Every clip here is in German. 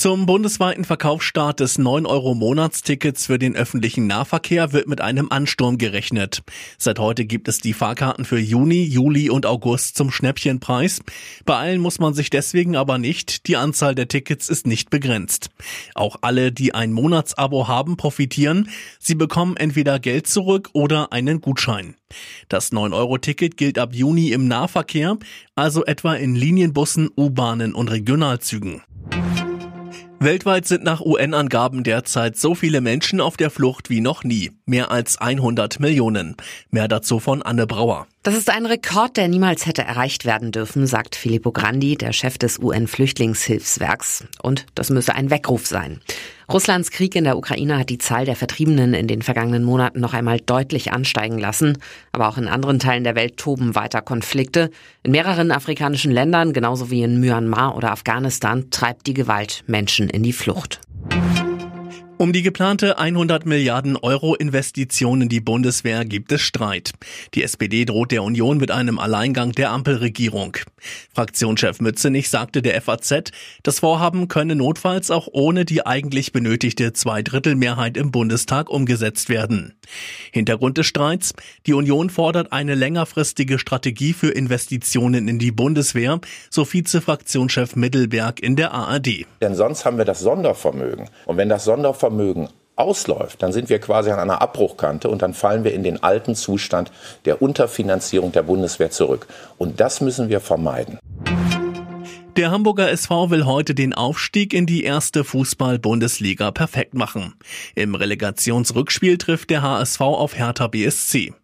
Zum bundesweiten Verkaufsstart des 9-Euro-Monatstickets für den öffentlichen Nahverkehr wird mit einem Ansturm gerechnet. Seit heute gibt es die Fahrkarten für Juni, Juli und August zum Schnäppchenpreis. Beeilen muss man sich deswegen aber nicht. Die Anzahl der Tickets ist nicht begrenzt. Auch alle, die ein Monatsabo haben, profitieren. Sie bekommen entweder Geld zurück oder einen Gutschein. Das 9-Euro-Ticket gilt ab Juni im Nahverkehr, also etwa in Linienbussen, U-Bahnen und Regionalzügen. Weltweit sind nach UN-Angaben derzeit so viele Menschen auf der Flucht wie noch nie. Mehr als 100 Millionen. Mehr dazu von Anne Brauer. Das ist ein Rekord, der niemals hätte erreicht werden dürfen, sagt Filippo Grandi, der Chef des UN-Flüchtlingshilfswerks. Und das müsse ein Weckruf sein. Russlands Krieg in der Ukraine hat die Zahl der Vertriebenen in den vergangenen Monaten noch einmal deutlich ansteigen lassen. Aber auch in anderen Teilen der Welt toben weiter Konflikte. In mehreren afrikanischen Ländern, genauso wie in Myanmar oder Afghanistan, treibt die Gewalt Menschen in die Flucht. Um die geplante 100 Milliarden Euro Investition in die Bundeswehr gibt es Streit. Die SPD droht der Union mit einem Alleingang der Ampelregierung. Fraktionschef Mützenich sagte der FAZ, das Vorhaben könne notfalls auch ohne die eigentlich benötigte Zweidrittelmehrheit im Bundestag umgesetzt werden. Hintergrund des Streits, die Union fordert eine längerfristige Strategie für Investitionen in die Bundeswehr, so Vizefraktionschef Mittelberg in der ARD. Denn sonst haben wir das Sondervermögen. Und wenn das Sondervermögen Vermögen ausläuft, dann sind wir quasi an einer Abbruchkante und dann fallen wir in den alten Zustand der Unterfinanzierung der Bundeswehr zurück. Und das müssen wir vermeiden. Der Hamburger SV will heute den Aufstieg in die erste Fußball-Bundesliga perfekt machen. Im Relegationsrückspiel trifft der HSV auf Hertha BSC.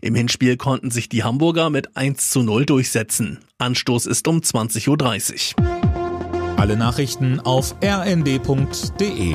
Im Hinspiel konnten sich die Hamburger mit 1 zu 0 durchsetzen. Anstoß ist um 20.30 Uhr. Alle Nachrichten auf rnd.de